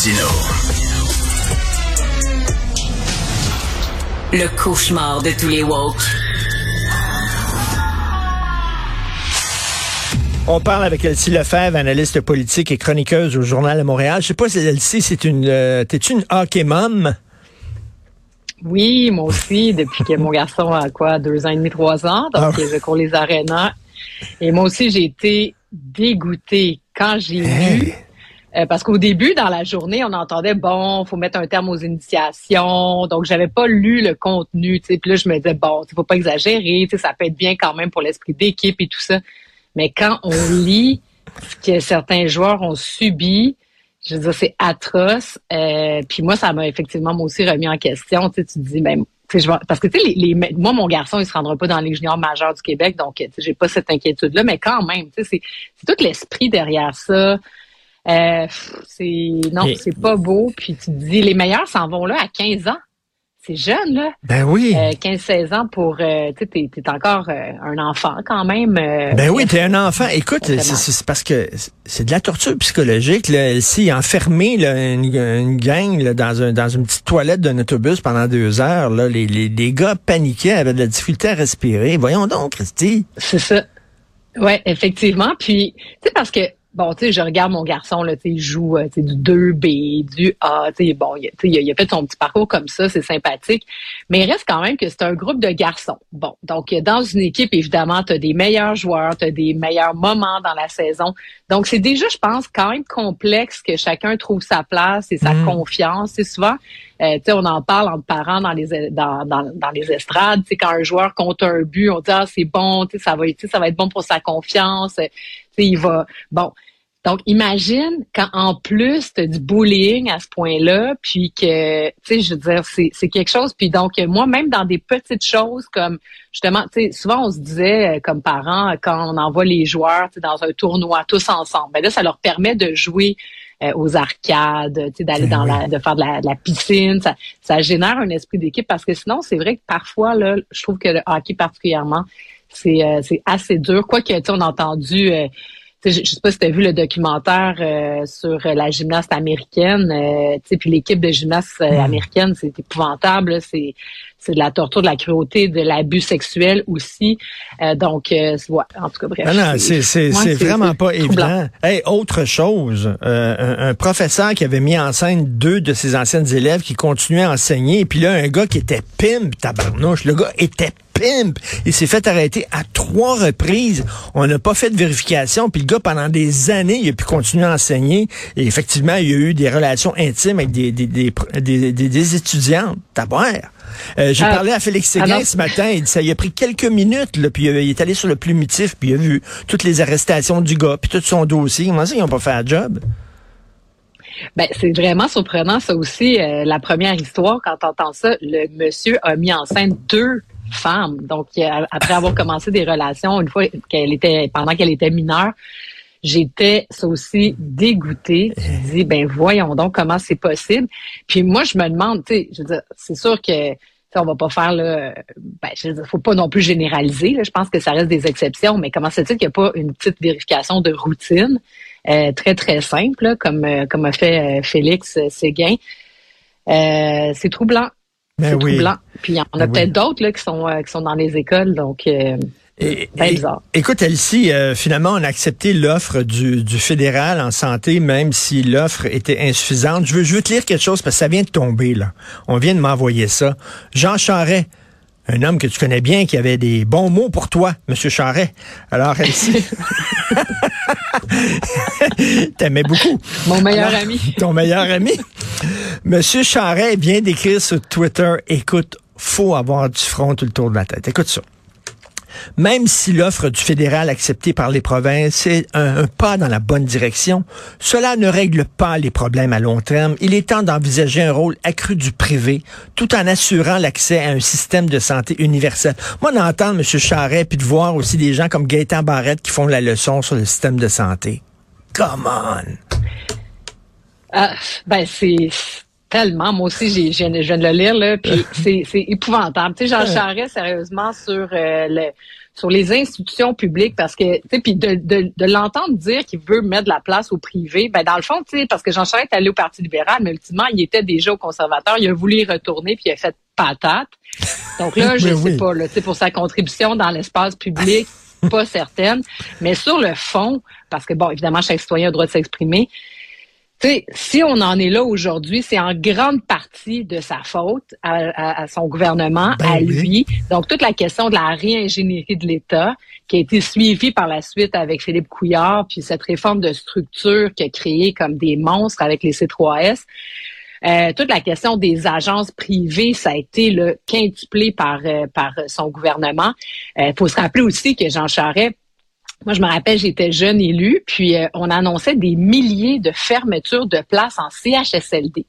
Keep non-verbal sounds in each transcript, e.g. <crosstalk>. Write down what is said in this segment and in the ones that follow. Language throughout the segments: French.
Martino. Le cauchemar de tous les woke. On parle avec Elsie Lefebvre, analyste politique et chroniqueuse au Journal de Montréal. Je sais pas si Elsie, c'est une, euh, t'es-tu une hockey mom? Oui, moi aussi, depuis que mon garçon a quoi, deux ans et demi, trois ans, donc Ah. je cours les arénas. Et moi aussi, j'ai été dégoûtée quand j'ai vu, euh, parce qu'au début, dans la journée, on entendait, bon, faut mettre un terme aux initiations, donc j'avais pas lu le contenu, puis là, je me disais, bon, il faut pas exagérer, ça peut être bien quand même pour l'esprit d'équipe et tout ça. Mais quand on lit ce que certains joueurs ont subi, je veux dire, c'est atroce. Euh, puis moi, ça m'a effectivement moi aussi remis en question. Tu sais, tu dis, ben, parce que tu sais, les, les- moi, mon garçon, il se rendra pas dans les juniors majeurs du Québec, donc tu sais, j'ai pas cette inquiétude-là, mais quand même, tu sais, c'est tout l'esprit derrière ça. Euh, c'est non, Et- c'est pas beau. Puis tu te dis, les meilleurs s'en vont là à 15 ans. C'est jeune, là. Ben oui. Euh, 15-16 ans pour, euh, tu sais, t'es, encore euh, un enfant quand même. euh, Ben oui, t'es un enfant. Écoute, c'est, parce que c'est de la torture psychologique. Là. Elsie, enfermé là, une, une gang là, dans, un, dans une petite toilette d'un autobus pendant deux heures, là, les, les, les gars paniquaient, avaient de la difficulté à respirer. Voyons donc, Christy. C'est ça. Ouais, effectivement. Puis, tu sais, parce que, bon, tu sais, je regarde mon garçon, là, tu sais, il joue, euh, tu sais, du 2B, du A, tu sais, bon, il, a- tu sais, il a- fait son petit parcours comme ça, c'est sympathique. Mais il reste quand même que c'est un groupe de garçons. Bon, donc, dans une équipe, évidemment, tu as des meilleurs joueurs, tu as des meilleurs moments dans la saison. Donc, c'est déjà, je pense, quand même complexe que chacun trouve sa place et sa Mm. confiance. C'est souvent, euh, tu sais, on en parle entre parents dans les dans, dans, dans les estrades. Tu sais, quand un joueur compte un but, on dit ah c'est bon, tu sais, ça va, ça va être bon pour sa confiance. Tu sais, il va bon. Donc, imagine quand en plus tu as du bullying à ce point-là, puis que, tu sais, je veux dire, c'est c'est quelque chose. Puis donc, moi, même dans des petites choses comme, justement, tu sais, souvent on se disait euh, comme parents, quand on envoie les joueurs dans un tournoi tous ensemble, ben là, ça leur permet de jouer euh, aux arcades, tu sais, d'aller dans oui. la, de faire de la, de la piscine. Ça, ça génère un esprit d'équipe parce que sinon, c'est vrai que parfois, là, je trouve que le hockey particulièrement, c'est euh, c'est assez dur. Quoique, tu sais, on a entendu, euh, je, je sais pas si tu as vu le documentaire euh, sur euh, la gymnaste américaine, euh, tu sais, puis l'équipe de gymnastes euh, Mm. américaine, c'est épouvantable. C'est c'est de la torture, de la cruauté, de l'abus sexuel aussi. Euh, donc, euh, ouais, en tout cas, bref. Ah non, c'est, c'est, ouais, c'est vraiment pas évident. Hey, autre chose, euh, un, un professeur qui avait mis en scène deux de ses anciennes élèves qui continuaient à enseigner, et puis là, un gars qui était pimp, tabarnouche, le gars était pimp. Il s'est fait arrêter à trois reprises. On n'a pas fait de vérification, puis le gars, pendant des années, il a pu continuer à enseigner. Et effectivement, il y a eu des relations intimes avec des, des, des, des, des- des étudiantes. Euh, J'ai Ah, parlé à Félix Séguin alors- ce matin. Il dit ça a pris quelques minutes, là, puis euh, il est allé sur le plumitif, puis il a vu toutes les arrestations du gars, puis tout son dossier. Comment ça, ils n'ont pas fait un job? Ben, c'est vraiment surprenant, ça aussi. euh, la première histoire, quand t'entends ça, le monsieur a mis en scène deux femmes. Donc, après avoir commencé des relations, une fois qu'elle était, pendant qu'elle était mineure, j'étais, ça aussi, dégoûtée. Je me dis, ben, voyons donc comment c'est possible. Puis moi, je me demande, tu sais, je veux dire, c'est sûr que, tu on va pas faire là, ben, je veux dire, faut pas non plus généraliser. Là. Je pense que ça reste des exceptions, mais comment se fait-il qu'il n'y a pas une petite vérification de routine euh, très très simple, là, comme euh, comme a fait euh, Félix euh, Séguin. Euh, c'est troublant. Ben c'est oui. troublant. Puis il y en a Ben oui. peut-être d'autres là qui sont qui sont dans les écoles, donc euh, Et- ben. Écoute, Elsie, euh, finalement, on a accepté l'offre du, du fédéral en santé, même si l'offre était insuffisante. Je veux, je veux te lire quelque chose parce que ça vient de tomber, là. On vient de m'envoyer ça. Jean Charret, un homme que tu connais bien, qui avait des bons mots pour toi, Monsieur Charret. Alors, Elsie, <laughs> t'aimais beaucoup. Mon meilleur Alors, ami. Ton meilleur ami. Monsieur Charret vient d'écrire sur Twitter, écoute, faut avoir du front tout le tour de la tête. Écoute ça. Même si l'offre du fédéral acceptée par les provinces est un, pas dans la bonne direction, cela ne règle pas les problèmes à long terme. Il est temps d'envisager un rôle accru du privé, tout en assurant l'accès à un système de santé universel. Moi, d'entendre M. Charret, puis de voir aussi des gens comme Gaëtan Barrette qui font la leçon sur le système de santé. Come on! Ah, ben, c'est tellement. Moi aussi, j'ai, je viens de le lire, là, puis <laughs> c'est, c'est épouvantable. Tu sais, Jean Charest, sérieusement, sur euh, le sur les institutions publiques, parce que, tu sais, puis de, de, de l'entendre dire qu'il veut mettre de la place au privé, ben dans le fond, tu sais, parce que Jean Charest est allé au Parti libéral, mais ultimement, il était déjà au conservateur, il a voulu y retourner, puis il a fait patate. Donc là, je <laughs> sais pas, là, tu sais, pour sa contribution dans l'espace public, <laughs> pas certaine. Mais sur le fond, parce que, bon, évidemment, chaque citoyen a le droit de s'exprimer, sais, si on en est là aujourd'hui, c'est en grande partie de sa faute à, son gouvernement, ben à lui. Donc, toute la question de la réingénierie de l'État, qui a été suivie par la suite avec Philippe Couillard, puis cette réforme de structure qui a créé comme des monstres avec les C3S. Euh, toute la question des agences privées, ça a été le quintuplé par euh, par son gouvernement. Il euh, faut se rappeler aussi que Jean Charest moi, je me rappelle, j'étais jeune élu, puis euh, on annonçait des milliers de fermetures de places en CHSLD.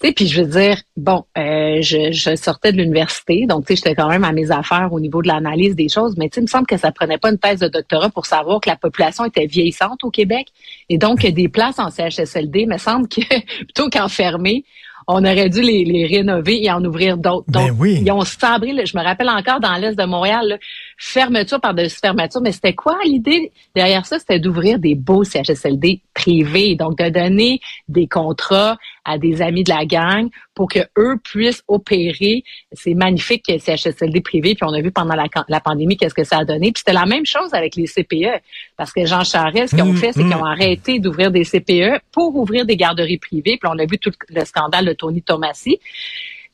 Tu sais, puis je veux dire, bon, euh, je, je, sortais de l'université, donc tu sais, j'étais quand même à mes affaires au niveau de l'analyse des choses, mais tu sais, il me semble que ça prenait pas une thèse de doctorat pour savoir que la population était vieillissante au Québec, et donc des places en CHSLD, il me semble que <laughs> plutôt qu'enfermer, on aurait dû les, les rénover et en ouvrir d'autres. Ben Donc, oui. ils ont sabré, je me rappelle encore dans l'est de Montréal, fermeture par-dessus fermeture, mais c'était quoi l'idée? Derrière ça? C'était d'ouvrir des beaux CHSLD privés, donc de donner des contrats à des amis de la gang pour que eux puissent opérer ces magnifiques CHSLD privés. Puis on a vu pendant la, la pandémie qu'est-ce que ça a donné. Puis c'était la même chose avec les CPE, parce que Jean Charest, ce qu'ils ont mmh, fait, c'est qu'ils ont mmh. arrêté d'ouvrir des CPE pour ouvrir des garderies privées. Puis on a vu tout le scandale de Tony Tomassi.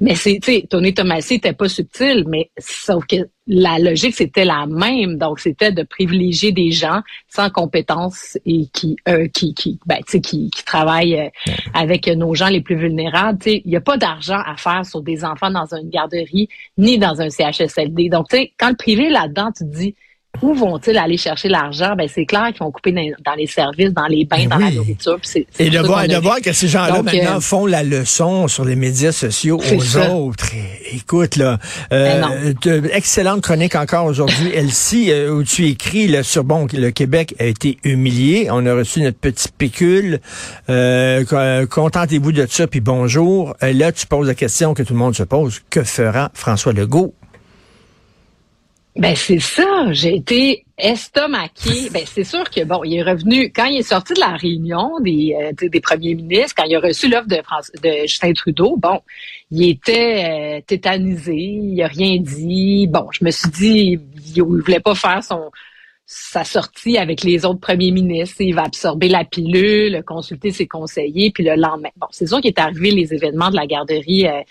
Mais c'est, tu sais, Tony Tomassi était pas subtil, mais sauf que la logique c'était la même. Donc c'était de privilégier des gens sans compétences et qui, euh, qui, qui, ben, tu sais, qui, qui travaillent euh, avec nos gens les plus vulnérables. Tu sais, il y a pas d'argent à faire sur des enfants dans une garderie ni dans un CHSLD. Donc tu sais, quand le privé là-dedans, tu te dis où vont-ils aller chercher l'argent? Ben, c'est clair qu'ils vont couper dans, les services, dans les bains, ben dans la nourriture. Et de voir, de voir que ces gens-là, maintenant, euh, font la leçon sur les médias sociaux aux autres. écoute, là, euh, ben excellente chronique encore aujourd'hui, <laughs> Elsie, euh, où tu écris là, sur, bon, le Québec a été humilié. On a reçu notre petit pécule. Euh, Contentez-vous de ça, puis bonjour. là, tu poses la question que tout le monde se pose. Que fera François Legault? Ben c'est ça, j'ai été estomaqué. Ben c'est sûr que bon, il est revenu quand il est sorti de la réunion des, euh, des premiers ministres, quand il a reçu l'offre de, de Justin Trudeau. Bon, il était euh, tétanisé, il a rien dit. Bon, je me suis dit, il, voulait pas faire son sa sortie avec les autres premiers ministres. Il va absorber la pilule, consulter ses conseillers, puis le lendemain. Bon, c'est sûr qu'il est arrivé les événements de la garderie euh,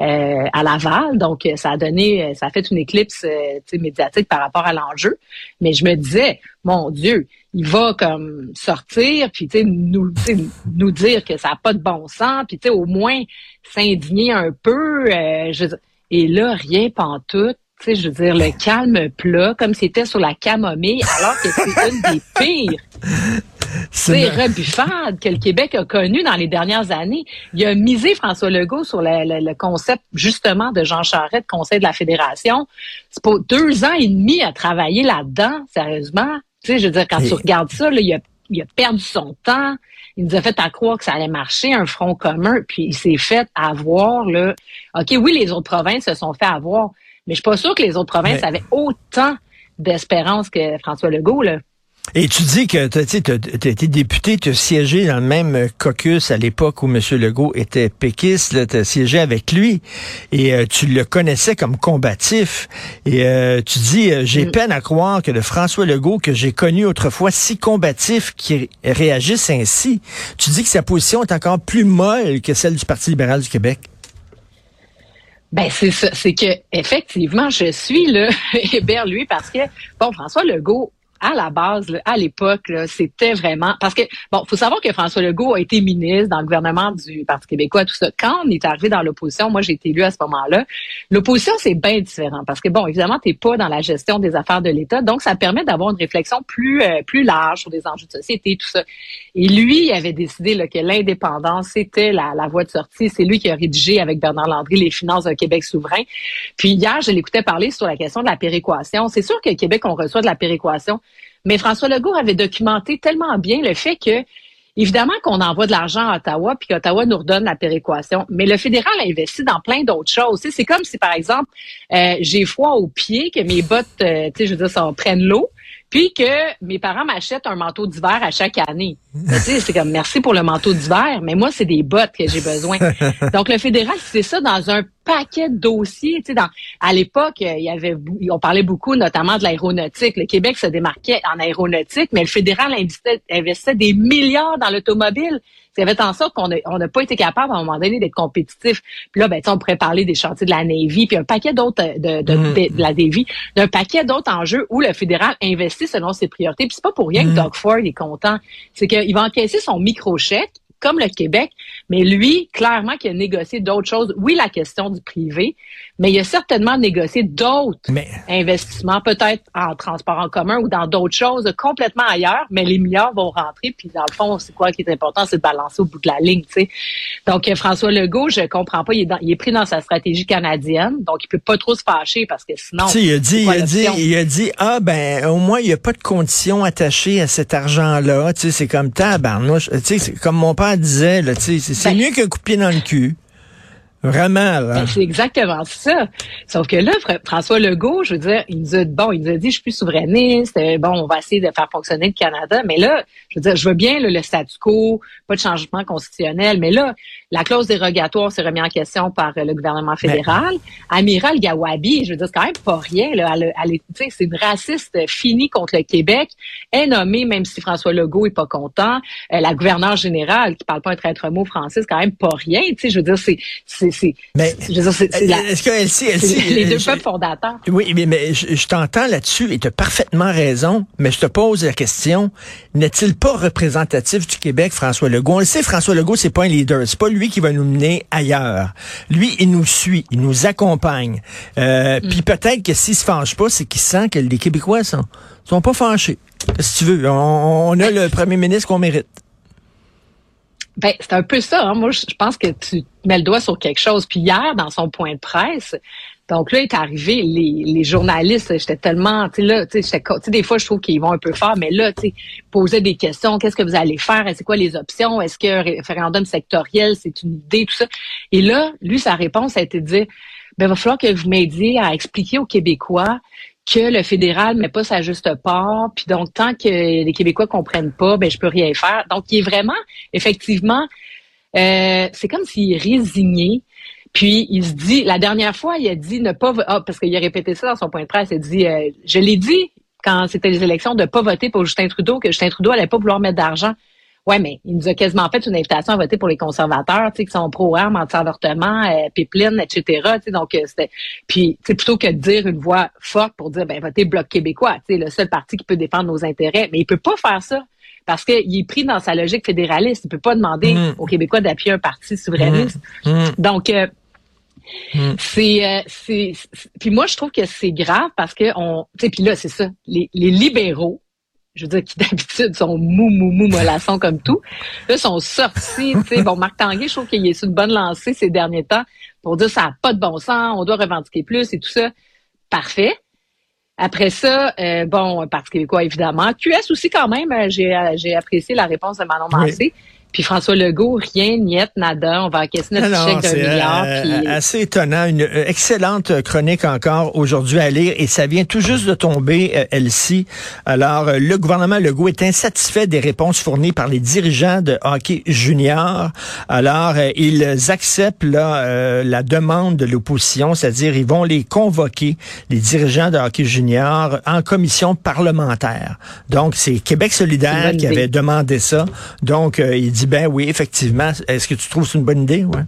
euh, à Laval, donc euh, ça a donné, ça a fait une éclipse médiatique par rapport à l'enjeu. Mais je me disais, mon Dieu, il va comme sortir, puis nous, nous dire que ça n'a pas de bon sens, puis au moins s'indigner un peu. et là, rien pantoute tu sais, je veux dire, le calme plat, comme c'était sur la camomille, alors que c'est une des pires. <laughs> C'est rebuffade que le Québec a connu dans les dernières années. Il a misé François Legault sur le, concept justement de Jean Charest, conseil de la fédération. C'est pour deux ans et demi à travailler là-dedans, sérieusement. Tu sais, je veux dire, quand tu regardes ça, là, il, a, il a perdu son temps. Il nous a fait à croire que ça allait marcher, un front commun, puis il s'est fait avoir, là. OK, oui, les autres provinces se sont fait avoir, mais je suis pas sûre que les autres provinces avaient autant d'espérance que François Legault. Là. Et tu dis que tu as, été député, tu as siégé dans le même caucus à l'époque où M. Legault était péquiste, tu as siégé avec lui et euh, tu le connaissais comme combatif. Et euh, tu dis, euh, j'ai mm. peine à croire que le François Legault que j'ai connu autrefois si combatif qui réagisse ainsi. Tu dis que sa position est encore plus molle que celle du Parti libéral du Québec. Ben c'est ça, c'est que effectivement je suis là <laughs> Hébert lui parce que bon François Legault à la base, à l'époque, c'était vraiment parce que bon, faut savoir que François Legault a été ministre dans le gouvernement du Parti québécois, tout ça. Quand on est arrivé dans l'opposition, moi j'ai été élu à ce moment-là. L'opposition c'est bien différent parce que bon, évidemment, t'es pas dans la gestion des affaires de l'État, donc ça permet d'avoir une réflexion plus euh, plus large sur des enjeux de société, tout ça. Et lui, il avait décidé que l'indépendance c'était la, la voie de sortie. C'est lui qui a rédigé avec Bernard Landry les finances d'un Québec souverain. Puis hier, je l'écoutais parler sur la question de la péréquation. C'est sûr que Québec on reçoit de la péréquation mais François Legault avait documenté tellement bien le fait que Évidemment qu'on envoie de l'argent à Ottawa, puis qu'Ottawa nous redonne la péréquation. Mais le fédéral investit dans plein d'autres choses. C'est comme si, par exemple, euh, j'ai froid aux pieds, que mes bottes, euh, tu sais, je veux dire, ça prennent l'eau puis que mes parents m'achètent un manteau d'hiver à chaque année. <laughs> c'est comme merci pour le manteau d'hiver, mais moi c'est des bottes que j'ai besoin. <laughs> Donc le fédéral c'est ça dans un paquet de dossiers. Tu sais, dans, à l'époque, il y avait, on parlait beaucoup notamment de l'aéronautique. Le Québec se démarquait en aéronautique, mais le fédéral investissait, investissait des milliards dans l'automobile. Ça fait en sorte qu'on n'a pas été capable à un moment donné d'être compétitif. Puis là, ben, on pourrait parler des chantiers de la Navy, puis un paquet d'autres euh, de, de, mm. de, la Navy, d'un paquet d'autres enjeux où le fédéral investit selon ses priorités. Puis c'est pas pour rien que mm. Doug Ford est content. C'est qu'il va encaisser son micro-chèque comme le Québec, mais lui, clairement, qui a négocié d'autres choses. Oui, la question du privé, mais il a certainement négocié d'autres investissements, peut-être en transport en commun ou dans d'autres choses complètement ailleurs, mais les milliards vont rentrer. Puis dans le fond, c'est quoi qui est important, c'est de balancer au bout de la ligne. Tu sais. Donc François Legault, je comprends pas, il est, il est, pris dans sa stratégie canadienne, donc il peut pas trop se fâcher parce que sinon. Il a dit, il a dit, il a dit, ah ben au moins il y a pas de conditions attachées à cet argent-là. Tu sais, c'est comme tabarnouche. Tu sais, c'est comme mon père disait là. C'est ben mieux qu'un coup de pied dans le cul. Vraiment, là. Ben, c'est exactement ça. Sauf que là, François Legault, je veux dire, il nous a, bon, il nous a dit, je suis plus souverainiste, euh, bon, on va essayer de faire fonctionner le Canada, mais là, je veux dire, je veux bien le statu quo, pas de changement constitutionnel, mais là, la clause dérogatoire s'est remise en question par euh, le gouvernement fédéral. Amiral Gawabi, je veux dire, c'est quand même pas rien, là. Elle, c'est une raciste finie contre le Québec, est nommée, même si François Legault est pas content. Euh, la gouverneure générale, qui parle pas un traître mot français, c'est quand même pas rien, tu sais, je veux dire, c'est mais est-ce que Elsie, les deux peuples fondateurs. Oui, mais, mais je, t'entends là-dessus et tu as parfaitement raison, mais je te pose la question, n'est-il pas représentatif du Québec, François Legault? On le sait, François Legault, c'est pas un leader. C'est pas lui qui va nous mener ailleurs. Lui, il nous suit, il nous accompagne. Euh, mm. Puis peut-être que s'il se fâche pas, c'est qu'il sent que les Québécois sont, sont pas fâchés. Si tu veux, on, on a le premier ministre qu'on mérite. Ben, c'est un peu ça. Hein. Moi, je pense que tu mets le doigt sur quelque chose. Puis hier, dans son point de presse, donc là, est arrivé, les, les journalistes, j'étais tellement, tu sais, là, tu sais, des fois, je trouve qu'ils vont un peu fort, mais là, tu sais, posaient des questions. Qu'est-ce que vous allez faire? C'est quoi les options? Est-ce qu'un référendum sectoriel, c'est une idée, tout ça? Et là, lui, sa réponse a été de dire, ben, il va falloir que vous m'aidiez à expliquer aux Québécois que le fédéral met pas sa juste part, puis donc tant que les Québécois comprennent pas, ben je peux rien faire. Donc il est vraiment, effectivement, euh, c'est comme s'il est résigné. Puis il se dit, la dernière fois, il a dit ne pas, ah, parce qu'il a répété ça dans son point de presse, il a dit, euh, je l'ai dit quand c'était les élections de pas voter pour Justin Trudeau, que Justin Trudeau allait pas vouloir mettre d'argent. Ouais, mais il nous a quasiment fait une invitation à voter pour les conservateurs, tu sais, qui sont pro-armes, anti-avortement, euh, pipeline, etc. Tu sais, donc euh, c'était. Puis, c'est plutôt que de dire une voix forte pour dire, ben, votez bloc québécois, tu sais, le seul parti qui peut défendre nos intérêts, mais il peut pas faire ça parce qu'il est pris dans sa logique fédéraliste. Il peut pas demander mm. aux Québécois d'appuyer un parti souverainiste. Mm. Mm. Donc, euh, c'est, c'est, puis moi je trouve que c'est grave parce que on, tu sais, puis là c'est ça, les, les libéraux je veux dire, qui d'habitude sont mou, mou, mou, mollassons comme tout. Là, sont sortis, tu sais. Bon, Marc Tanguay, je trouve qu'il est sur une bonne lancée ces derniers temps pour dire ça n'a pas de bon sens, on doit revendiquer plus et tout ça. Parfait. Après ça, euh, bon, Parti québécois, évidemment. QS aussi, quand même, euh, j'ai, euh, j'ai apprécié la réponse de Manon Massé. Puis François Legault, rien, niet, nada, on va encaisser notre chèque d'un milliard. Euh, puis... assez étonnant, une euh, excellente chronique encore aujourd'hui à lire et ça vient tout juste de tomber, euh, Elsie. Alors, le gouvernement Legault est insatisfait des réponses fournies par les dirigeants de hockey junior. Alors, ils acceptent là, la demande de l'opposition, c'est-à-dire ils vont les convoquer, les dirigeants de hockey junior, en commission parlementaire. Donc, c'est Québec solidaire qui avait demandé ça. Donc, il dit ben oui, effectivement. Est-ce que tu trouves c'est une bonne idée? Ouais.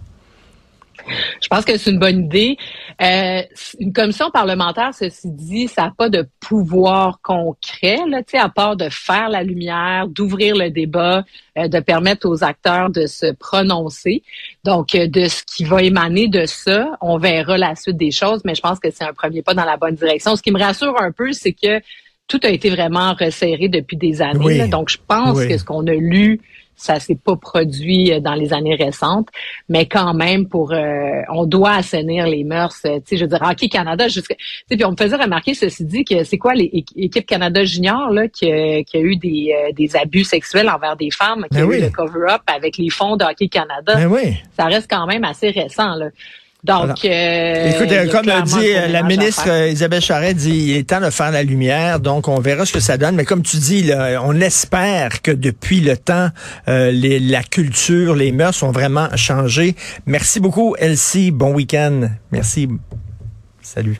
Je pense que c'est une bonne idée. Euh, une commission parlementaire, ceci dit, ça n'a pas de pouvoir concret, là, à part de faire la lumière, d'ouvrir le débat, euh, de permettre aux acteurs de se prononcer. Donc, euh, de ce qui va émaner de ça, on verra la suite des choses, mais je pense que c'est un premier pas dans la bonne direction. Ce qui me rassure un peu, c'est que tout a été vraiment resserré depuis des années. Donc, je pense que ce qu'on a lu ça s'est pas produit euh, dans les années récentes, mais quand même pour euh, on doit assainir les mœurs. Euh, tu sais, je veux dire, Hockey Canada, jusqu'à, puis on me faisait remarquer ceci dit que c'est quoi l'équipe Canada junior là qui, qui a eu des, des abus sexuels envers des femmes, qui ben a eu le cover-up avec les fonds de Hockey Canada. Ben oui. Ça reste quand même assez récent là. Donc, euh, écoute, comme dit la ministre Isabelle Charret, dit il est temps de faire la lumière. Donc, on verra ce que ça donne. Mais comme tu dis, là, on espère que depuis le temps, euh, les, la culture, les mœurs ont vraiment changé. Merci beaucoup, Elsie. Bon week-end. Merci. Salut.